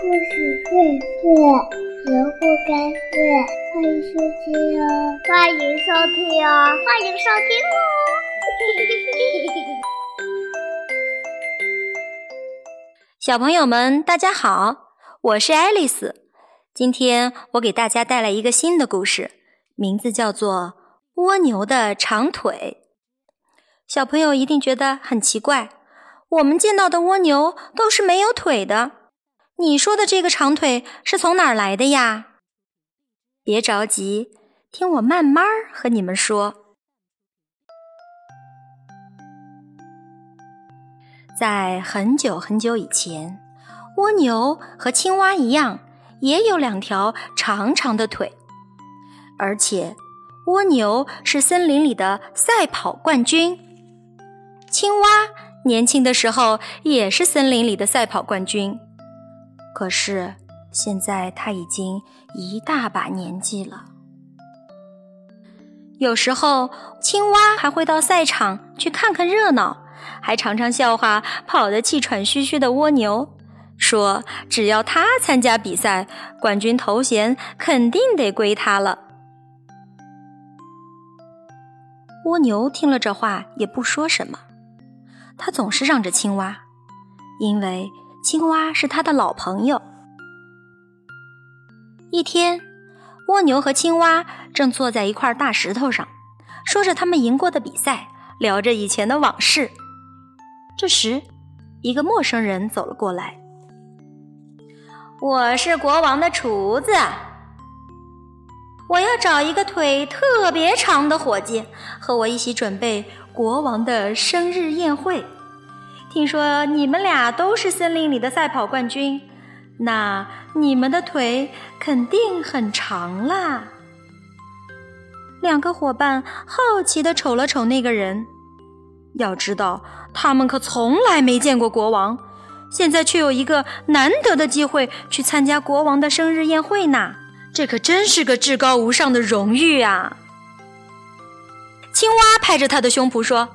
故事会睡，人不该睡。欢迎收听哦，欢迎收听哦，欢迎收听哦。小朋友们，大家好，我是爱丽丝。今天我给大家带来一个新的故事，名字叫做《蜗牛的长腿》。小朋友一定觉得很奇怪，我们见到的蜗牛都是没有腿的。你说的这个长腿是从哪儿来的呀？别着急，听我慢慢和你们说。在很久很久以前，蜗牛和青蛙一样，也有两条长长的腿，而且蜗牛是森林里的赛跑冠军，青蛙年轻的时候也是森林里的赛跑冠军。可是现在他已经一大把年纪了。有时候，青蛙还会到赛场去看看热闹，还常常笑话跑得气喘吁吁的蜗牛，说只要他参加比赛，冠军头衔肯定得归他了。蜗牛听了这话也不说什么，他总是让着青蛙，因为。青蛙是他的老朋友。一天，蜗牛和青蛙正坐在一块大石头上，说着他们赢过的比赛，聊着以前的往事。这时，一个陌生人走了过来：“我是国王的厨子，我要找一个腿特别长的伙计，和我一起准备国王的生日宴会。”听说你们俩都是森林里的赛跑冠军，那你们的腿肯定很长啦。两个伙伴好奇的瞅了瞅那个人，要知道他们可从来没见过国王，现在却有一个难得的机会去参加国王的生日宴会呢，这可真是个至高无上的荣誉啊！青蛙拍着他的胸脯说：“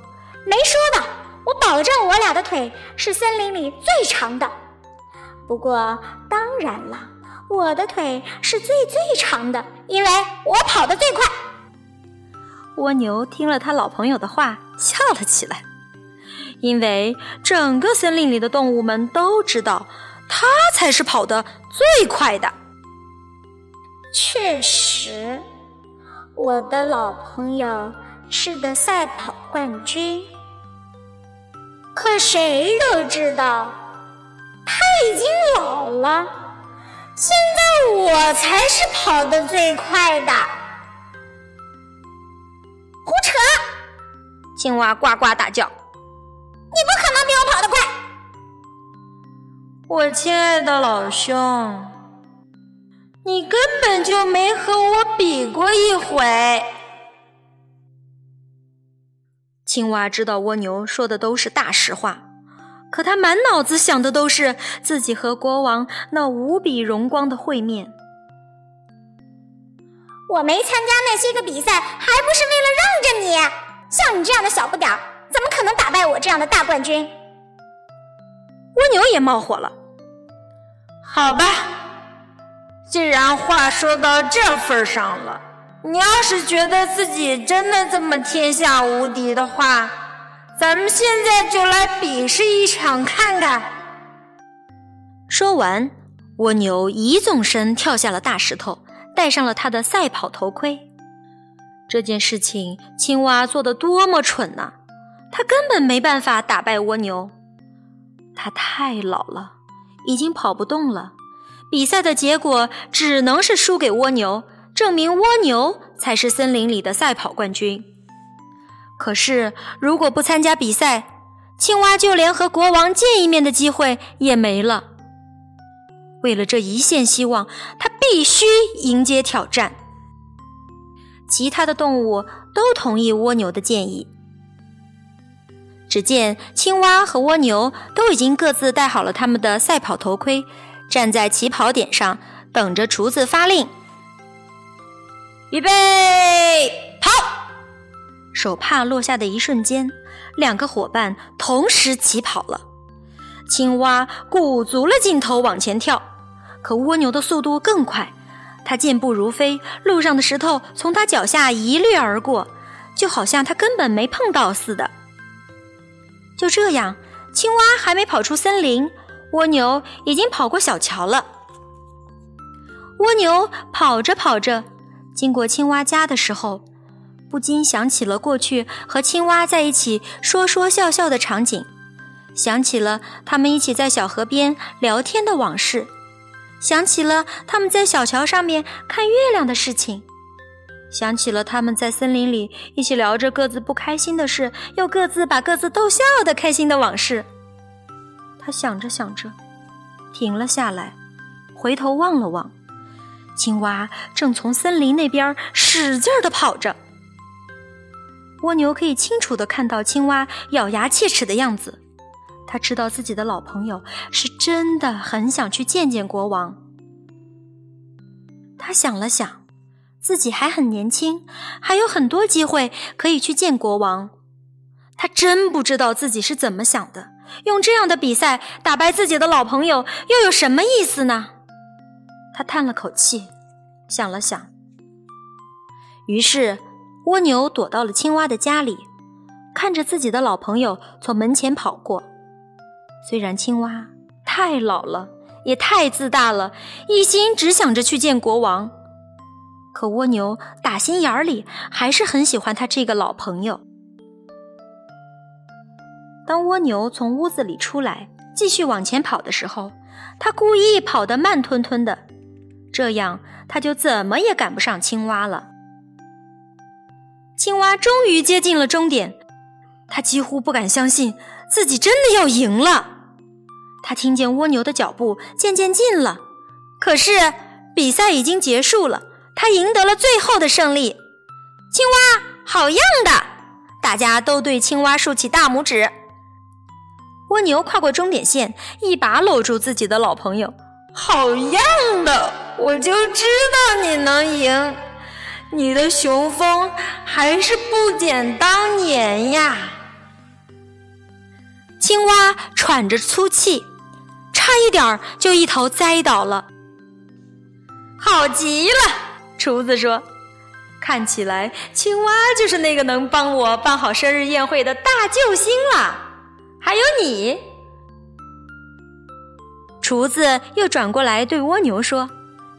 没说的。”保证，我俩的腿是森林里最长的。不过，当然了，我的腿是最最长的，因为我跑得最快。蜗牛听了他老朋友的话，笑了起来，因为整个森林里的动物们都知道，他才是跑得最快的。确实，我的老朋友是个赛跑冠军。可谁都知道，他已经老了。现在我才是跑得最快的。胡扯！青蛙呱呱大叫：“你不可能比我跑得快！”我亲爱的老兄，你根本就没和我比过一回。青蛙知道蜗牛说的都是大实话，可他满脑子想的都是自己和国王那无比荣光的会面。我没参加那些个比赛，还不是为了让着你？像你这样的小不点儿，怎么可能打败我这样的大冠军？蜗牛也冒火了。好吧，既然话说到这份上了。你要是觉得自己真的这么天下无敌的话，咱们现在就来比试一场看看。说完，蜗牛一纵身跳下了大石头，戴上了他的赛跑头盔。这件事情，青蛙做的多么蠢呐！他根本没办法打败蜗牛，他太老了，已经跑不动了。比赛的结果只能是输给蜗牛。证明蜗牛才是森林里的赛跑冠军。可是，如果不参加比赛，青蛙就连和国王见一面的机会也没了。为了这一线希望，他必须迎接挑战。其他的动物都同意蜗牛的建议。只见青蛙和蜗牛都已经各自戴好了他们的赛跑头盔，站在起跑点上，等着厨子发令。预备，跑！手帕落下的一瞬间，两个伙伴同时起跑了。青蛙鼓足了劲头往前跳，可蜗牛的速度更快，它健步如飞，路上的石头从它脚下一掠而过，就好像它根本没碰到似的。就这样，青蛙还没跑出森林，蜗牛已经跑过小桥了。蜗牛跑着跑着，经过青蛙家的时候，不禁想起了过去和青蛙在一起说说笑笑的场景，想起了他们一起在小河边聊天的往事，想起了他们在小桥上面看月亮的事情，想起了他们在森林里一起聊着各自不开心的事，又各自把各自逗笑的开心的往事。他想着想着，停了下来，回头望了望，青蛙正从森林那边使劲的跑着。蜗牛可以清楚地看到青蛙咬牙切齿的样子，他知道自己的老朋友是真的很想去见见国王。他想了想，自己还很年轻，还有很多机会可以去见国王。他真不知道自己是怎么想的，用这样的比赛打败自己的老朋友又有什么意思呢？他叹了口气，想了想，于是。蜗牛躲到了青蛙的家里，看着自己的老朋友从门前跑过。虽然青蛙太老了，也太自大了，一心只想着去见国王，可蜗牛打心眼里还是很喜欢他这个老朋友。当蜗牛从屋子里出来，继续往前跑的时候，他故意跑得慢吞吞的，这样他就怎么也赶不上青蛙了。青蛙终于接近了终点，他几乎不敢相信自己真的要赢了。他听见蜗牛的脚步渐渐近了，可是比赛已经结束了，他赢得了最后的胜利。青蛙好样的！大家都对青蛙竖起大拇指。蜗牛跨过终点线，一把搂住自己的老朋友。好样的！我就知道你能赢。你的雄风还是不减当年呀！青蛙喘着粗气，差一点儿就一头栽倒了。好极了，厨子说：“看起来青蛙就是那个能帮我办好生日宴会的大救星了。”还有你，厨子又转过来对蜗牛说：“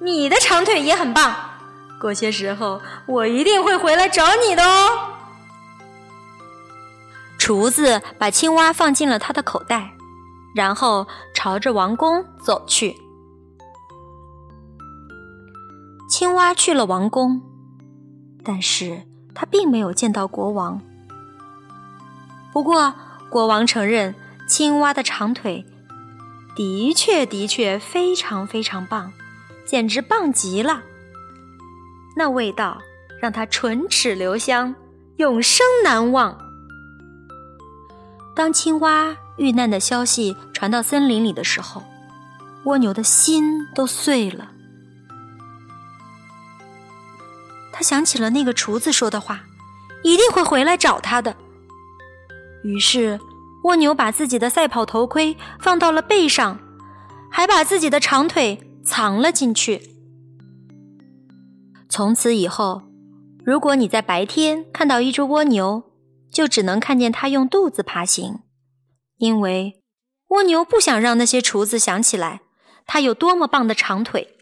你的长腿也很棒。”过些时候，我一定会回来找你的哦。厨子把青蛙放进了他的口袋，然后朝着王宫走去。青蛙去了王宫，但是他并没有见到国王。不过，国王承认青蛙的长腿的确的确非常非常棒，简直棒极了。那味道让他唇齿留香，永生难忘。当青蛙遇难的消息传到森林里的时候，蜗牛的心都碎了。他想起了那个厨子说的话，一定会回来找他的。于是，蜗牛把自己的赛跑头盔放到了背上，还把自己的长腿藏了进去。从此以后，如果你在白天看到一只蜗牛，就只能看见它用肚子爬行，因为蜗牛不想让那些厨子想起来它有多么棒的长腿。